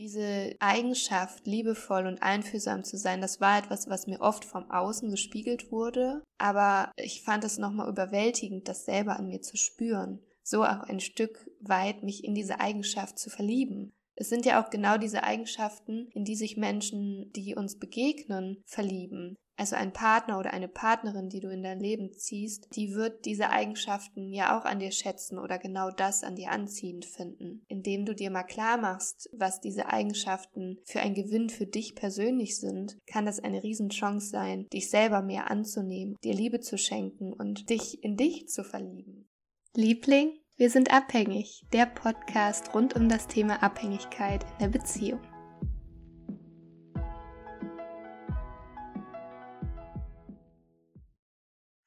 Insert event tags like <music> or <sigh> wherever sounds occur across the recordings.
Diese Eigenschaft, liebevoll und einfühlsam zu sein, das war etwas, was mir oft vom Außen gespiegelt wurde, aber ich fand es nochmal überwältigend, das selber an mir zu spüren. So auch ein Stück weit mich in diese Eigenschaft zu verlieben. Es sind ja auch genau diese Eigenschaften, in die sich Menschen, die uns begegnen, verlieben. Also ein Partner oder eine Partnerin, die du in dein Leben ziehst, die wird diese Eigenschaften ja auch an dir schätzen oder genau das an dir anziehend finden. Indem du dir mal klar machst, was diese Eigenschaften für ein Gewinn für dich persönlich sind, kann das eine Riesenchance sein, dich selber mehr anzunehmen, dir Liebe zu schenken und dich in dich zu verlieben. Liebling, wir sind abhängig, der Podcast rund um das Thema Abhängigkeit in der Beziehung.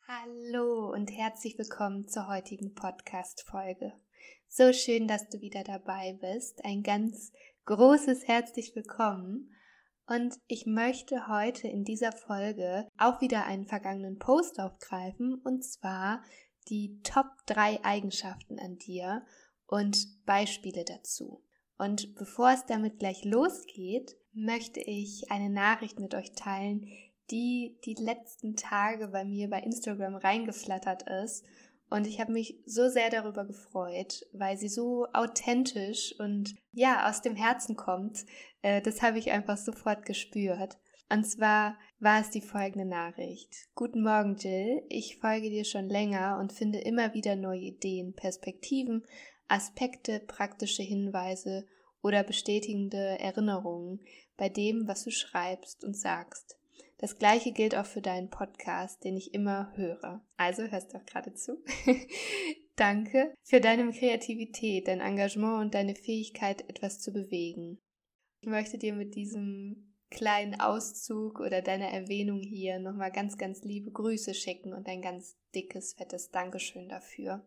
Hallo und herzlich willkommen zur heutigen Podcast-Folge. So schön, dass du wieder dabei bist. Ein ganz großes herzlich willkommen. Und ich möchte heute in dieser Folge auch wieder einen vergangenen Post aufgreifen und zwar die Top 3 Eigenschaften an dir und Beispiele dazu. Und bevor es damit gleich losgeht, möchte ich eine Nachricht mit euch teilen, die die letzten Tage bei mir bei Instagram reingeflattert ist. Und ich habe mich so sehr darüber gefreut, weil sie so authentisch und ja, aus dem Herzen kommt. Äh, das habe ich einfach sofort gespürt. Und zwar war es die folgende Nachricht. Guten Morgen, Jill. Ich folge dir schon länger und finde immer wieder neue Ideen, Perspektiven, Aspekte, praktische Hinweise oder bestätigende Erinnerungen bei dem, was du schreibst und sagst. Das gleiche gilt auch für deinen Podcast, den ich immer höre. Also hörst du auch gerade zu. <laughs> Danke für deine Kreativität, dein Engagement und deine Fähigkeit, etwas zu bewegen. Ich möchte dir mit diesem kleinen Auszug oder deiner Erwähnung hier nochmal ganz, ganz liebe Grüße schicken und ein ganz dickes, fettes Dankeschön dafür.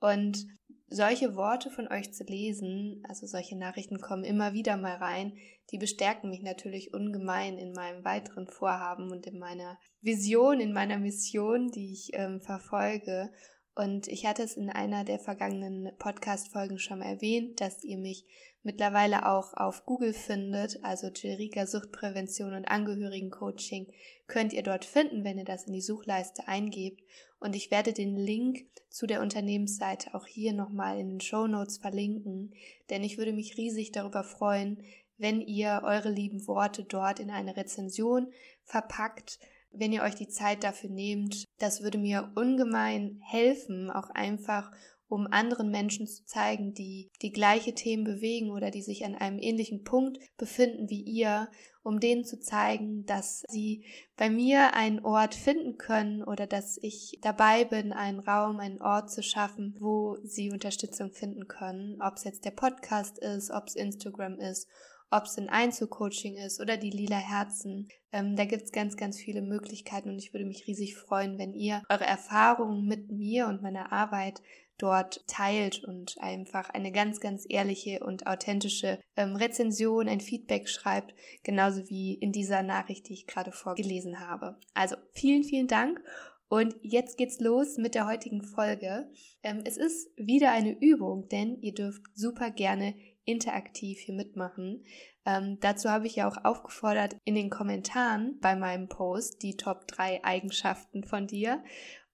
Und solche Worte von euch zu lesen, also solche Nachrichten kommen immer wieder mal rein, die bestärken mich natürlich ungemein in meinem weiteren Vorhaben und in meiner Vision, in meiner Mission, die ich ähm, verfolge. Und ich hatte es in einer der vergangenen Podcast-Folgen schon mal erwähnt, dass ihr mich mittlerweile auch auf Google findet, also Jerika Suchtprävention und Angehörigencoaching, könnt ihr dort finden, wenn ihr das in die Suchleiste eingebt. Und ich werde den Link zu der Unternehmensseite auch hier nochmal in den Show Notes verlinken, denn ich würde mich riesig darüber freuen, wenn ihr eure lieben Worte dort in eine Rezension verpackt, wenn ihr euch die Zeit dafür nehmt. Das würde mir ungemein helfen, auch einfach um anderen Menschen zu zeigen, die die gleiche Themen bewegen oder die sich an einem ähnlichen Punkt befinden wie ihr, um denen zu zeigen, dass sie bei mir einen Ort finden können oder dass ich dabei bin, einen Raum, einen Ort zu schaffen, wo sie Unterstützung finden können, ob es jetzt der Podcast ist, ob es Instagram ist ob es ein Einzelcoaching ist oder die lila Herzen. Ähm, da gibt es ganz, ganz viele Möglichkeiten und ich würde mich riesig freuen, wenn ihr eure Erfahrungen mit mir und meiner Arbeit dort teilt und einfach eine ganz, ganz ehrliche und authentische ähm, Rezension, ein Feedback schreibt, genauso wie in dieser Nachricht, die ich gerade vorgelesen habe. Also vielen, vielen Dank. Und jetzt geht's los mit der heutigen Folge. Ähm, es ist wieder eine Übung, denn ihr dürft super gerne interaktiv hier mitmachen. Ähm, dazu habe ich ja auch aufgefordert in den Kommentaren bei meinem Post die Top 3 Eigenschaften von dir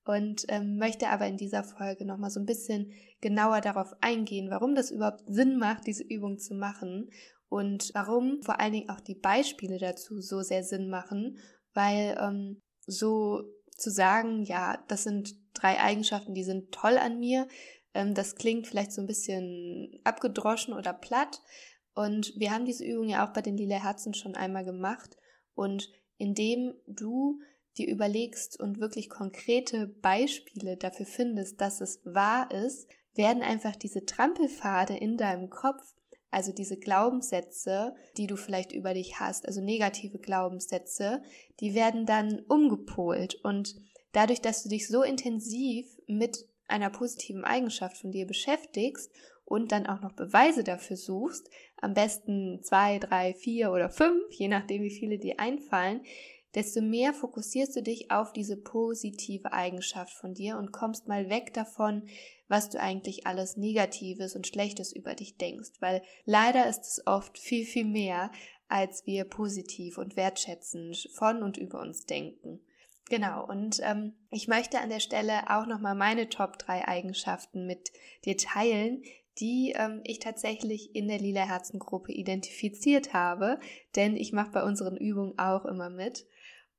und ähm, möchte aber in dieser Folge nochmal so ein bisschen genauer darauf eingehen, warum das überhaupt Sinn macht, diese Übung zu machen und warum vor allen Dingen auch die Beispiele dazu so sehr Sinn machen, weil ähm, so zu sagen, ja, das sind drei Eigenschaften, die sind toll an mir, das klingt vielleicht so ein bisschen abgedroschen oder platt. Und wir haben diese Übung ja auch bei den Lila Herzen schon einmal gemacht. Und indem du dir überlegst und wirklich konkrete Beispiele dafür findest, dass es wahr ist, werden einfach diese Trampelpfade in deinem Kopf, also diese Glaubenssätze, die du vielleicht über dich hast, also negative Glaubenssätze, die werden dann umgepolt und dadurch, dass du dich so intensiv mit einer positiven Eigenschaft von dir beschäftigst und dann auch noch Beweise dafür suchst, am besten zwei, drei, vier oder fünf, je nachdem wie viele dir einfallen, desto mehr fokussierst du dich auf diese positive Eigenschaft von dir und kommst mal weg davon, was du eigentlich alles Negatives und Schlechtes über dich denkst, weil leider ist es oft viel, viel mehr, als wir positiv und wertschätzend von und über uns denken. Genau, und ähm, ich möchte an der Stelle auch nochmal meine Top 3 Eigenschaften mit dir teilen, die ähm, ich tatsächlich in der Lila Herzengruppe identifiziert habe, denn ich mache bei unseren Übungen auch immer mit.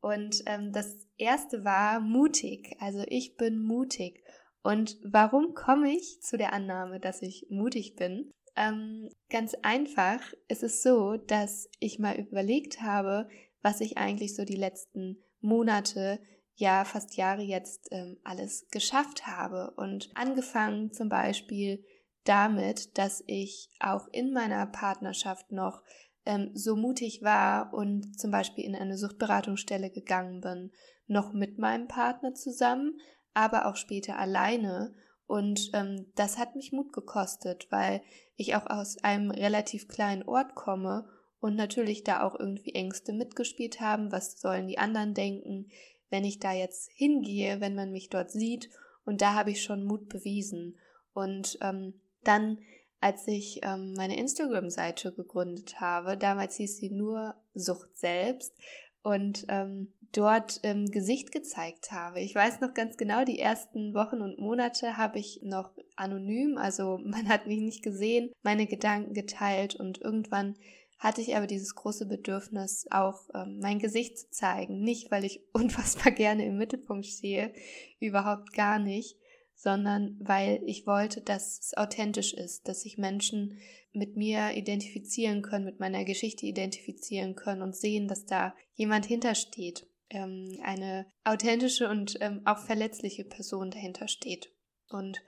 Und ähm, das erste war mutig. Also ich bin mutig. Und warum komme ich zu der Annahme, dass ich mutig bin? Ähm, ganz einfach, es ist so, dass ich mal überlegt habe, was ich eigentlich so die letzten Monate, ja fast Jahre jetzt ähm, alles geschafft habe. Und angefangen zum Beispiel damit, dass ich auch in meiner Partnerschaft noch ähm, so mutig war und zum Beispiel in eine Suchtberatungsstelle gegangen bin, noch mit meinem Partner zusammen, aber auch später alleine. Und ähm, das hat mich Mut gekostet, weil ich auch aus einem relativ kleinen Ort komme und natürlich da auch irgendwie Ängste mitgespielt haben. Was sollen die anderen denken, wenn ich da jetzt hingehe, wenn man mich dort sieht? Und da habe ich schon Mut bewiesen. Und ähm, dann, als ich ähm, meine Instagram-Seite gegründet habe, damals hieß sie nur Sucht selbst und ähm, dort ähm, Gesicht gezeigt habe. Ich weiß noch ganz genau, die ersten Wochen und Monate habe ich noch anonym, also <laughs> man hat mich nicht gesehen, meine Gedanken geteilt und irgendwann hatte ich aber dieses große Bedürfnis, auch ähm, mein Gesicht zu zeigen. Nicht, weil ich <laughs> unfassbar gerne im Mittelpunkt stehe, überhaupt gar nicht, sondern weil ich wollte, dass es authentisch ist, dass sich Menschen mit mir identifizieren können, mit meiner Geschichte identifizieren können und sehen, dass da jemand hintersteht, ähm, eine authentische und ähm, auch verletzliche Person dahinter steht. Und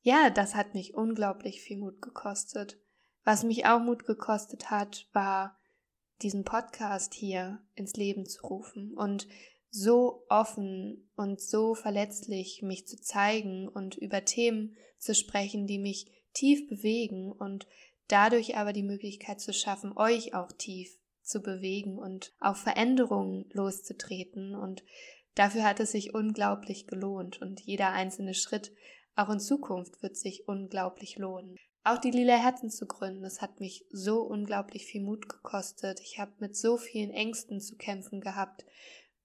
ja, das hat mich unglaublich viel Mut gekostet. Was mich auch Mut gekostet hat, war diesen Podcast hier ins Leben zu rufen und so offen und so verletzlich mich zu zeigen und über Themen zu sprechen, die mich tief bewegen und dadurch aber die Möglichkeit zu schaffen, euch auch tief zu bewegen und auf Veränderungen loszutreten. Und dafür hat es sich unglaublich gelohnt und jeder einzelne Schritt auch in Zukunft wird sich unglaublich lohnen. Auch die Lila Herzen zu gründen, das hat mich so unglaublich viel Mut gekostet. Ich habe mit so vielen Ängsten zu kämpfen gehabt,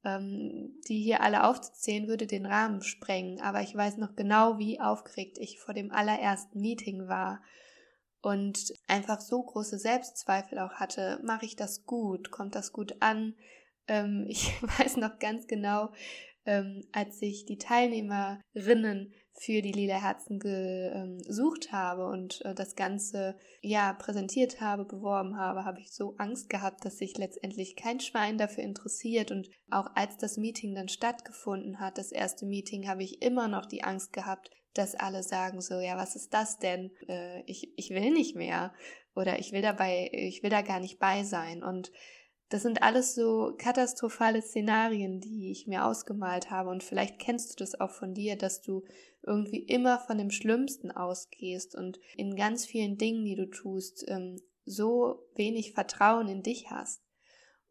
ähm, die hier alle aufzuzählen, würde den Rahmen sprengen. Aber ich weiß noch genau, wie aufgeregt ich vor dem allerersten Meeting war und einfach so große Selbstzweifel auch hatte. Mache ich das gut? Kommt das gut an? Ähm, <laughs> ich weiß noch ganz genau, ähm, als ich die Teilnehmerinnen für die Lila Herzen gesucht habe und äh, das Ganze ja präsentiert habe, beworben habe, habe ich so Angst gehabt, dass sich letztendlich kein Schwein dafür interessiert. Und auch als das Meeting dann stattgefunden hat, das erste Meeting, habe ich immer noch die Angst gehabt, dass alle sagen so, ja, was ist das denn? Äh, ich, ich will nicht mehr oder ich will dabei, ich will da gar nicht bei sein. Und das sind alles so katastrophale Szenarien, die ich mir ausgemalt habe. Und vielleicht kennst du das auch von dir, dass du irgendwie immer von dem Schlimmsten ausgehst und in ganz vielen Dingen, die du tust, ähm, so wenig Vertrauen in dich hast.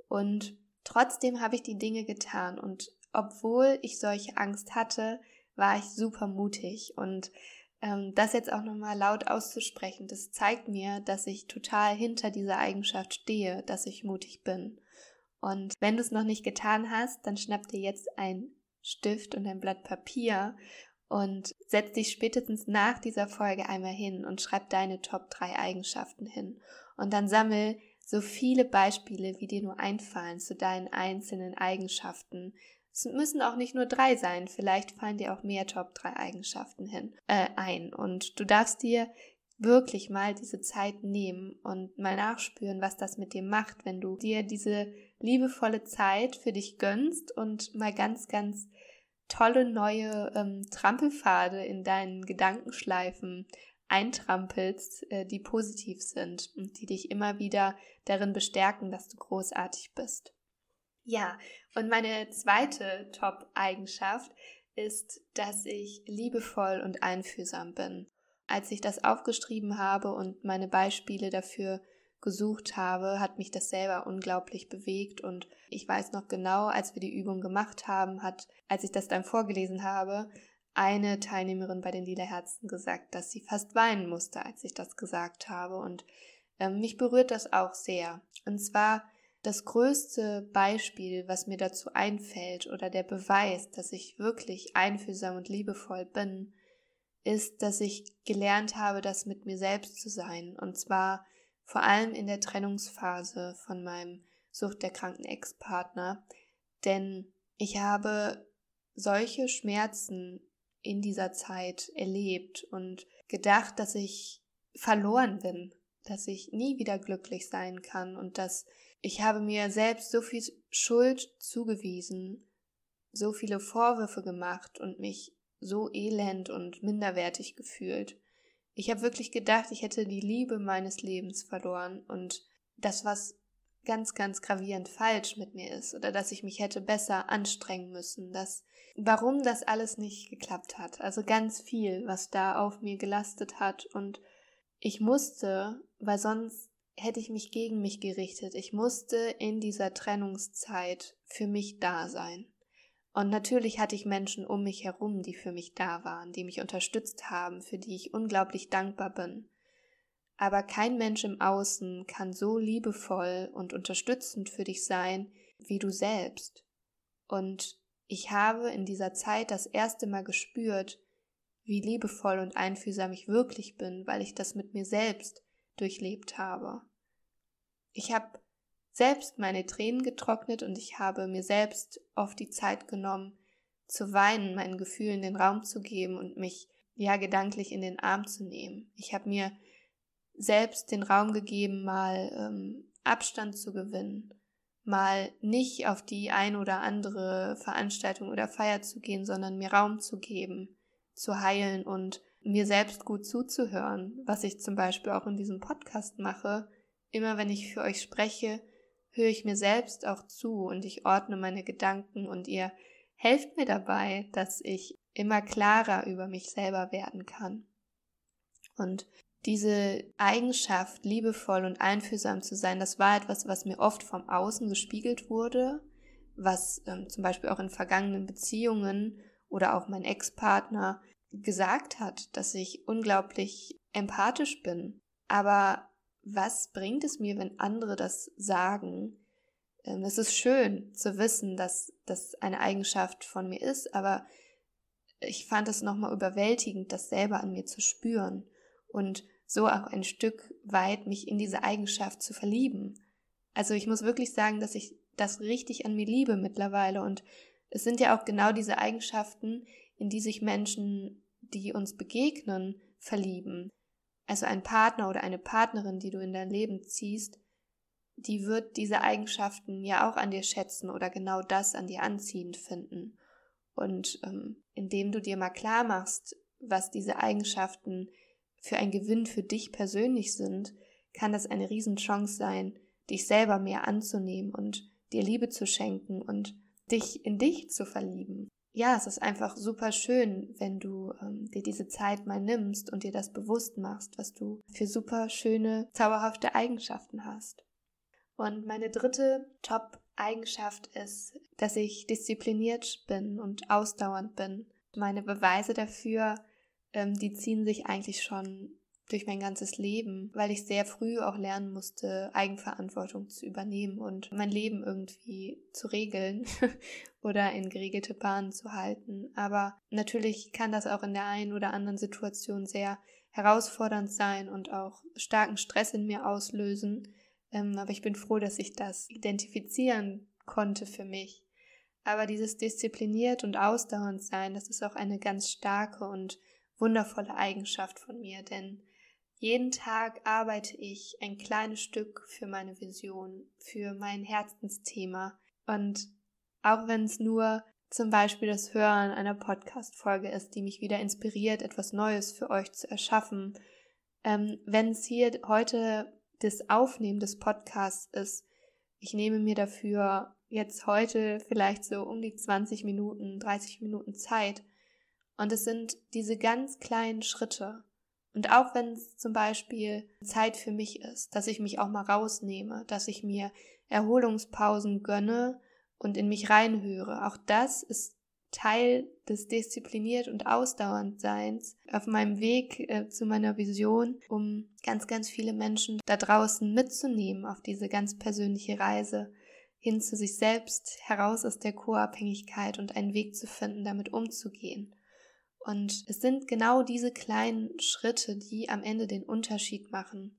Und trotzdem habe ich die Dinge getan. Und obwohl ich solche Angst hatte, war ich super mutig. Und das jetzt auch nochmal laut auszusprechen, das zeigt mir, dass ich total hinter dieser Eigenschaft stehe, dass ich mutig bin. Und wenn du es noch nicht getan hast, dann schnapp dir jetzt ein Stift und ein Blatt Papier und setz dich spätestens nach dieser Folge einmal hin und schreib deine Top 3 Eigenschaften hin. Und dann sammel so viele Beispiele, wie dir nur einfallen zu deinen einzelnen Eigenschaften, es müssen auch nicht nur drei sein, vielleicht fallen dir auch mehr Top 3 Eigenschaften hin, äh, ein. Und du darfst dir wirklich mal diese Zeit nehmen und mal nachspüren, was das mit dir macht, wenn du dir diese liebevolle Zeit für dich gönnst und mal ganz, ganz tolle neue ähm, Trampelpfade in deinen Gedankenschleifen eintrampelst, äh, die positiv sind und die dich immer wieder darin bestärken, dass du großartig bist. Ja, und meine zweite Top-Eigenschaft ist, dass ich liebevoll und einfühlsam bin. Als ich das aufgeschrieben habe und meine Beispiele dafür gesucht habe, hat mich das selber unglaublich bewegt und ich weiß noch genau, als wir die Übung gemacht haben, hat, als ich das dann vorgelesen habe, eine Teilnehmerin bei den Lila Herzen gesagt, dass sie fast weinen musste, als ich das gesagt habe und äh, mich berührt das auch sehr. Und zwar das größte Beispiel, was mir dazu einfällt oder der Beweis, dass ich wirklich einfühlsam und liebevoll bin, ist, dass ich gelernt habe, das mit mir selbst zu sein. Und zwar vor allem in der Trennungsphase von meinem suchterkrankten Ex-Partner. Denn ich habe solche Schmerzen in dieser Zeit erlebt und gedacht, dass ich verloren bin, dass ich nie wieder glücklich sein kann und dass ich habe mir selbst so viel Schuld zugewiesen, so viele Vorwürfe gemacht und mich so elend und minderwertig gefühlt. Ich habe wirklich gedacht, ich hätte die Liebe meines Lebens verloren und das, was ganz, ganz gravierend falsch mit mir ist oder dass ich mich hätte besser anstrengen müssen, dass warum das alles nicht geklappt hat. Also ganz viel, was da auf mir gelastet hat und ich musste, weil sonst hätte ich mich gegen mich gerichtet. Ich musste in dieser Trennungszeit für mich da sein. Und natürlich hatte ich Menschen um mich herum, die für mich da waren, die mich unterstützt haben, für die ich unglaublich dankbar bin. Aber kein Mensch im Außen kann so liebevoll und unterstützend für dich sein wie du selbst. Und ich habe in dieser Zeit das erste Mal gespürt, wie liebevoll und einfühlsam ich wirklich bin, weil ich das mit mir selbst durchlebt habe. Ich habe selbst meine Tränen getrocknet und ich habe mir selbst oft die Zeit genommen, zu weinen, meinen Gefühlen den Raum zu geben und mich ja gedanklich in den Arm zu nehmen. Ich habe mir selbst den Raum gegeben, mal ähm, Abstand zu gewinnen, mal nicht auf die ein oder andere Veranstaltung oder Feier zu gehen, sondern mir Raum zu geben, zu heilen und mir selbst gut zuzuhören, was ich zum Beispiel auch in diesem Podcast mache. Immer wenn ich für euch spreche, höre ich mir selbst auch zu und ich ordne meine Gedanken und ihr helft mir dabei, dass ich immer klarer über mich selber werden kann. Und diese Eigenschaft, liebevoll und einfühlsam zu sein, das war etwas, was mir oft vom Außen gespiegelt wurde, was ähm, zum Beispiel auch in vergangenen Beziehungen oder auch mein Ex-Partner gesagt hat, dass ich unglaublich empathisch bin. Aber was bringt es mir, wenn andere das sagen? Ähm, es ist schön zu wissen, dass das eine Eigenschaft von mir ist, aber ich fand es nochmal überwältigend, das selber an mir zu spüren und so auch ein Stück weit mich in diese Eigenschaft zu verlieben. Also ich muss wirklich sagen, dass ich das richtig an mir liebe mittlerweile und es sind ja auch genau diese Eigenschaften, in die sich Menschen, die uns begegnen, verlieben. Also ein Partner oder eine Partnerin, die du in dein Leben ziehst, die wird diese Eigenschaften ja auch an dir schätzen oder genau das an dir anziehend finden. Und ähm, indem du dir mal klar machst, was diese Eigenschaften für ein Gewinn für dich persönlich sind, kann das eine Riesenchance sein, dich selber mehr anzunehmen und dir Liebe zu schenken und dich in dich zu verlieben. Ja, es ist einfach super schön, wenn du ähm, dir diese Zeit mal nimmst und dir das bewusst machst, was du für super schöne, zauberhafte Eigenschaften hast. Und meine dritte Top-Eigenschaft ist, dass ich diszipliniert bin und ausdauernd bin. Meine Beweise dafür ähm, die ziehen sich eigentlich schon durch mein ganzes Leben, weil ich sehr früh auch lernen musste, Eigenverantwortung zu übernehmen und mein Leben irgendwie zu regeln <laughs> oder in geregelte Bahnen zu halten. Aber natürlich kann das auch in der einen oder anderen Situation sehr herausfordernd sein und auch starken Stress in mir auslösen. Ähm, aber ich bin froh, dass ich das identifizieren konnte für mich. Aber dieses diszipliniert und ausdauernd sein, das ist auch eine ganz starke und wundervolle Eigenschaft von mir, denn jeden Tag arbeite ich ein kleines Stück für meine Vision, für mein Herzensthema. Und auch wenn es nur zum Beispiel das Hören einer Podcast-Folge ist, die mich wieder inspiriert, etwas Neues für euch zu erschaffen, ähm, wenn es hier heute das Aufnehmen des Podcasts ist, ich nehme mir dafür jetzt heute vielleicht so um die 20 Minuten, 30 Minuten Zeit, und es sind diese ganz kleinen Schritte. Und auch wenn es zum Beispiel Zeit für mich ist, dass ich mich auch mal rausnehme, dass ich mir Erholungspausen gönne und in mich reinhöre, auch das ist Teil des diszipliniert und ausdauernd Seins auf meinem Weg äh, zu meiner Vision, um ganz, ganz viele Menschen da draußen mitzunehmen auf diese ganz persönliche Reise hin zu sich selbst, heraus aus der Co-Abhängigkeit und einen Weg zu finden, damit umzugehen. Und es sind genau diese kleinen Schritte, die am Ende den Unterschied machen.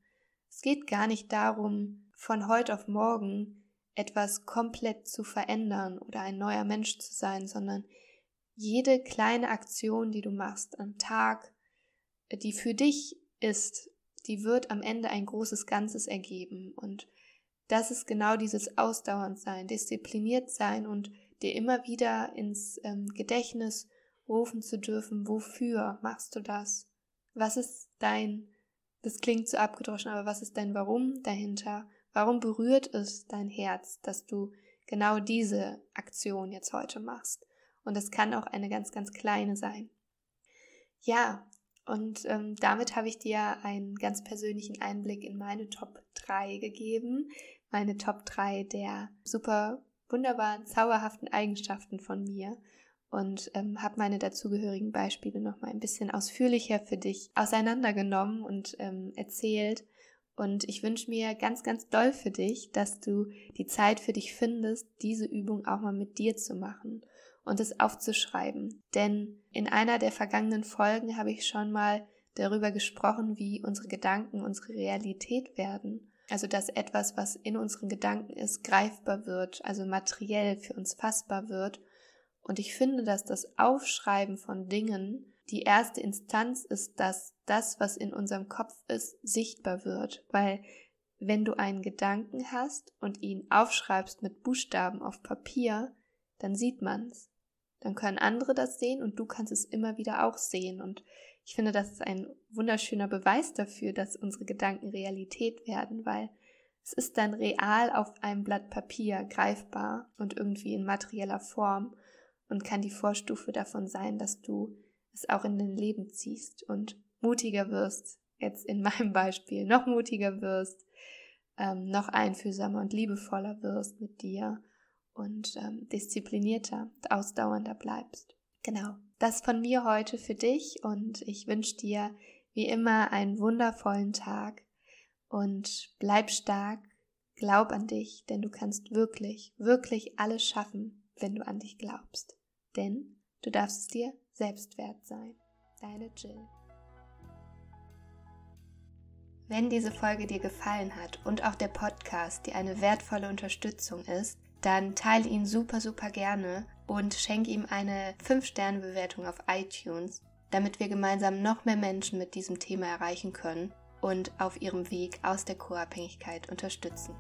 Es geht gar nicht darum, von heute auf morgen etwas komplett zu verändern oder ein neuer Mensch zu sein, sondern jede kleine Aktion, die du machst am Tag, die für dich ist, die wird am Ende ein großes Ganzes ergeben. Und das ist genau dieses Ausdauernd sein, diszipliniert sein und dir immer wieder ins ähm, Gedächtnis rufen zu dürfen, wofür machst du das? Was ist dein, das klingt so abgedroschen, aber was ist dein Warum dahinter? Warum berührt es dein Herz, dass du genau diese Aktion jetzt heute machst? Und es kann auch eine ganz, ganz kleine sein. Ja, und ähm, damit habe ich dir einen ganz persönlichen Einblick in meine Top 3 gegeben. Meine Top 3 der super wunderbaren, zauberhaften Eigenschaften von mir und ähm, habe meine dazugehörigen Beispiele noch mal ein bisschen ausführlicher für dich auseinandergenommen und ähm, erzählt. Und ich wünsche mir ganz, ganz doll für dich, dass du die Zeit für dich findest, diese Übung auch mal mit dir zu machen und es aufzuschreiben. Denn in einer der vergangenen Folgen habe ich schon mal darüber gesprochen, wie unsere Gedanken unsere Realität werden. Also dass etwas, was in unseren Gedanken ist, greifbar wird, also materiell für uns fassbar wird. Und ich finde, dass das Aufschreiben von Dingen die erste Instanz ist, dass das, was in unserem Kopf ist, sichtbar wird. Weil wenn du einen Gedanken hast und ihn aufschreibst mit Buchstaben auf Papier, dann sieht man's dann können andere das sehen und du kannst es immer wieder auch sehen. Und ich finde, das ist ein wunderschöner Beweis dafür, dass unsere Gedanken Realität werden, weil es ist dann real auf einem Blatt Papier greifbar und irgendwie in materieller Form und kann die Vorstufe davon sein, dass du es auch in dein Leben ziehst und mutiger wirst, jetzt in <laughs> meinem Beispiel, noch mutiger wirst, ähm, noch einfühlsamer und liebevoller wirst mit dir und ähm, disziplinierter, ausdauernder bleibst. Genau, das von mir heute für dich und ich wünsche dir wie immer einen wundervollen Tag und bleib stark, glaub an dich, denn du kannst wirklich, wirklich alles schaffen, wenn du an dich glaubst. Denn du darfst es dir selbst wert sein. Deine Jill. Wenn diese Folge dir gefallen hat und auch der Podcast dir eine wertvolle Unterstützung ist, dann teile ihn super, super gerne und schenke ihm eine 5-Sterne-Bewertung auf iTunes, damit wir gemeinsam noch mehr Menschen mit diesem Thema erreichen können und auf ihrem Weg aus der Co-Abhängigkeit unterstützen.